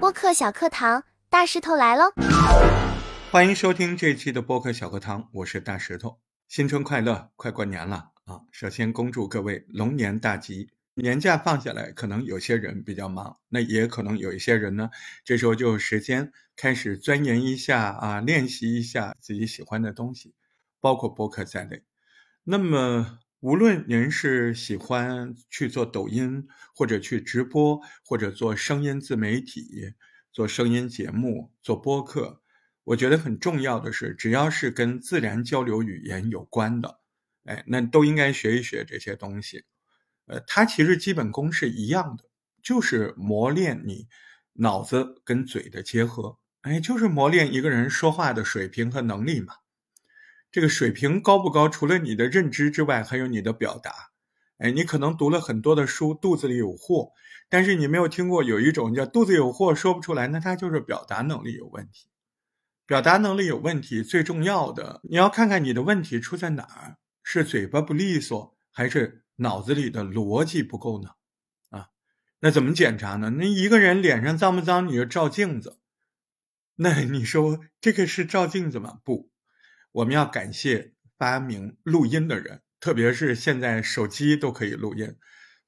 播客小课堂，大石头来喽！欢迎收听这期的播客小课堂，我是大石头。新春快乐，快过年了啊！首先恭祝各位龙年大吉。年假放下来，可能有些人比较忙，那也可能有一些人呢，这时候就有时间开始钻研一下啊，练习一下自己喜欢的东西，包括播客在内。那么，无论您是喜欢去做抖音，或者去直播，或者做声音自媒体，做声音节目，做播客，我觉得很重要的是，只要是跟自然交流语言有关的，哎，那都应该学一学这些东西。呃，它其实基本功是一样的，就是磨练你脑子跟嘴的结合，哎，就是磨练一个人说话的水平和能力嘛。这个水平高不高，除了你的认知之外，还有你的表达。哎，你可能读了很多的书，肚子里有货，但是你没有听过有一种叫肚子有货说不出来，那他就是表达能力有问题。表达能力有问题，最重要的你要看看你的问题出在哪儿，是嘴巴不利索，还是？脑子里的逻辑不够呢，啊，那怎么检查呢？那一个人脸上脏不脏，你就照镜子。那你说这个是照镜子吗？不，我们要感谢发明录音的人，特别是现在手机都可以录音，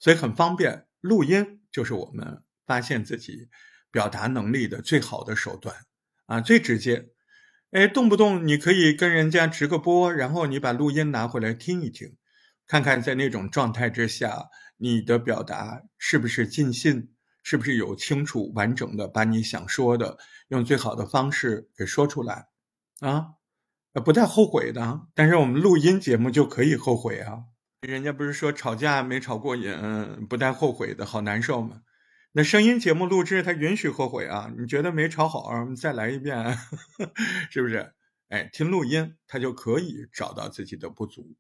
所以很方便。录音就是我们发现自己表达能力的最好的手段啊，最直接。哎，动不动你可以跟人家直个播，然后你把录音拿回来听一听。看看在那种状态之下，你的表达是不是尽兴，是不是有清楚完整的把你想说的用最好的方式给说出来，啊，不带后悔的。但是我们录音节目就可以后悔啊，人家不是说吵架没吵过瘾，不带后悔的好难受吗？那声音节目录制它允许后悔啊，你觉得没吵好，我们再来一遍，是不是？哎，听录音他就可以找到自己的不足。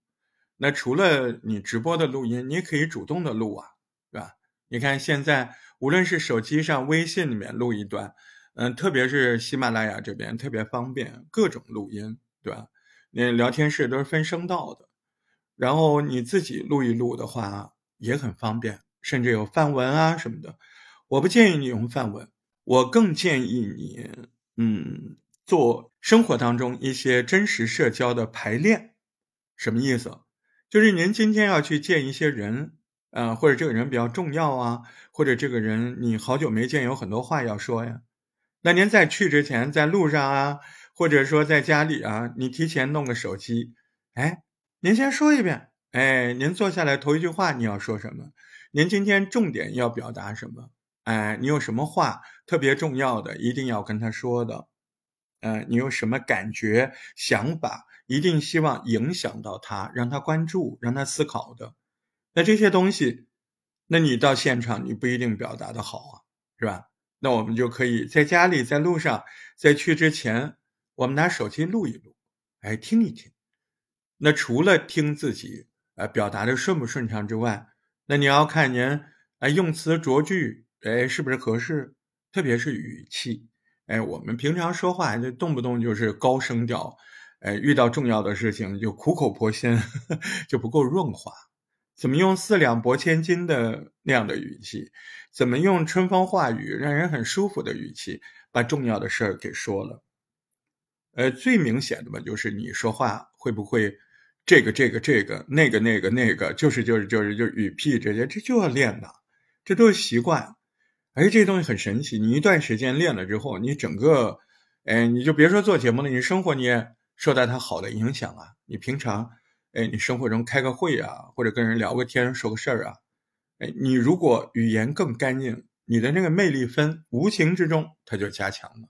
那除了你直播的录音，你也可以主动的录啊，对吧？你看现在无论是手机上、微信里面录一段，嗯，特别是喜马拉雅这边特别方便，各种录音，对吧？那聊天室都是分声道的，然后你自己录一录的话也很方便，甚至有范文啊什么的。我不建议你用范文，我更建议你，嗯，做生活当中一些真实社交的排练，什么意思？就是您今天要去见一些人，呃，或者这个人比较重要啊，或者这个人你好久没见，有很多话要说呀。那您在去之前，在路上啊，或者说在家里啊，你提前弄个手机，哎，您先说一遍，哎，您坐下来头一句话你要说什么？您今天重点要表达什么？哎，你有什么话特别重要的，一定要跟他说的？呃，你有什么感觉、想法？一定希望影响到他，让他关注，让他思考的。那这些东西，那你到现场你不一定表达的好啊，是吧？那我们就可以在家里，在路上，在去之前，我们拿手机录一录，哎，听一听。那除了听自己呃表达的顺不顺畅之外，那你要看您哎用词着句哎是不是合适，特别是语气。哎，我们平常说话就动不动就是高声调。哎，遇到重要的事情就苦口婆心，就不够润滑。怎么用四两拨千斤的那样的语气？怎么用春风化雨，让人很舒服的语气，把重要的事儿给说了？呃，最明显的嘛，就是你说话会不会这个这个这个那个那个那个，就是就是就是就语屁这些，这就要练的，这都是习惯。哎，这东西很神奇，你一段时间练了之后，你整个，哎，你就别说做节目了，你生活你也。受到它好的影响啊！你平常，哎，你生活中开个会啊，或者跟人聊个天说个事儿啊，哎，你如果语言更干净，你的那个魅力分无形之中它就加强了，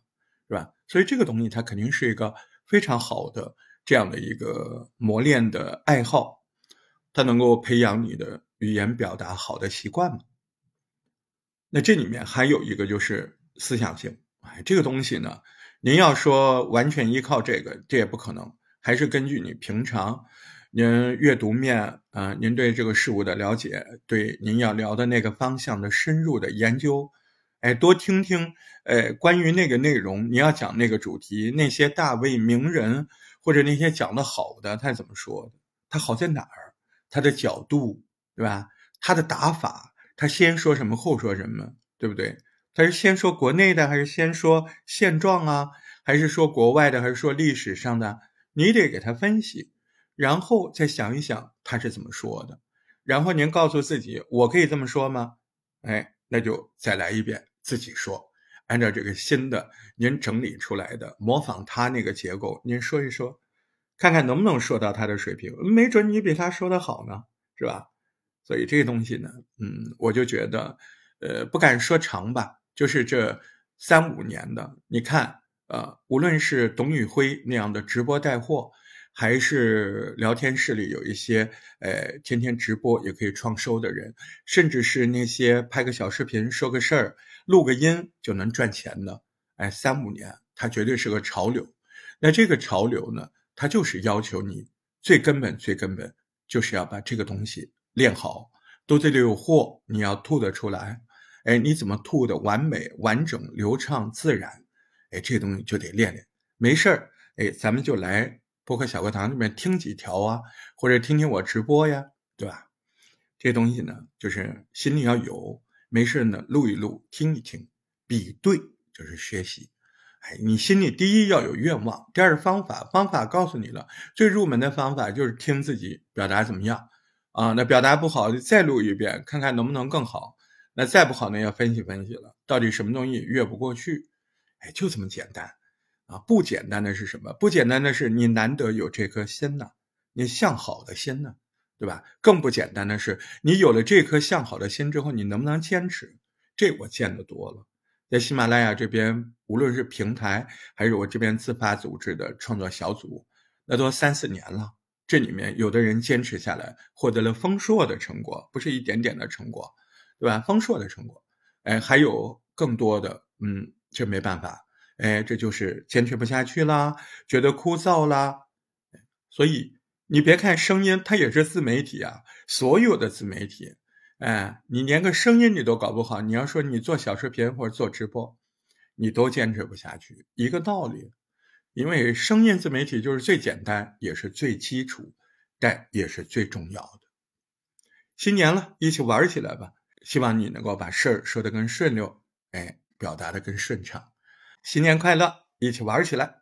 是吧？所以这个东西它肯定是一个非常好的这样的一个磨练的爱好，它能够培养你的语言表达好的习惯嘛。那这里面还有一个就是思想性，哎，这个东西呢。您要说完全依靠这个，这也不可能，还是根据你平常您阅读面啊，您对这个事物的了解，对您要聊的那个方向的深入的研究，哎，多听听，哎，关于那个内容，你要讲那个主题，那些大卫名人或者那些讲的好的，他怎么说的？他好在哪儿？他的角度，对吧？他的打法，他先说什么后说什么，对不对？他是先说国内的，还是先说现状啊？还是说国外的，还是说历史上的？你得给他分析，然后再想一想他是怎么说的。然后您告诉自己，我可以这么说吗？哎，那就再来一遍，自己说，按照这个新的您整理出来的，模仿他那个结构，您说一说，看看能不能说到他的水平。没准你比他说的好呢，是吧？所以这个东西呢，嗯，我就觉得，呃，不敢说长吧，就是这三五年的，你看，呃，无论是董宇辉那样的直播带货，还是聊天室里有一些，呃，天天直播也可以创收的人，甚至是那些拍个小视频说个事儿、录个音就能赚钱的，哎，三五年，它绝对是个潮流。那这个潮流呢，它就是要求你最根本、最根本，就是要把这个东西。练好，肚子里有货，你要吐得出来。哎，你怎么吐的完美、完整、流畅、自然？哎，这东西就得练练。没事儿，哎，咱们就来播客小课堂里面听几条啊，或者听听我直播呀，对吧？这东西呢，就是心里要有。没事呢，录一录，听一听，比对就是学习。哎，你心里第一要有愿望，第二方法，方法告诉你了。最入门的方法就是听自己表达怎么样。啊，那表达不好就再录一遍，看看能不能更好。那再不好呢，要分析分析了，到底什么东西越不过去？哎，就这么简单啊！不简单的是什么？不简单的是你难得有这颗心呐，你向好的心呢，对吧？更不简单的是你有了这颗向好的心之后，你能不能坚持？这我见得多了，在喜马拉雅这边，无论是平台还是我这边自发组织的创作小组，那都三四年了。这里面有的人坚持下来，获得了丰硕的成果，不是一点点的成果，对吧？丰硕的成果，哎，还有更多的，嗯，这没办法，哎，这就是坚持不下去啦，觉得枯燥啦。所以你别看声音，它也是自媒体啊，所有的自媒体，哎，你连个声音你都搞不好，你要说你做小视频或者做直播，你都坚持不下去，一个道理。因为声音自媒体就是最简单，也是最基础，但也是最重要的。新年了，一起玩起来吧！希望你能够把事儿说得更顺溜，哎，表达的更顺畅。新年快乐，一起玩起来！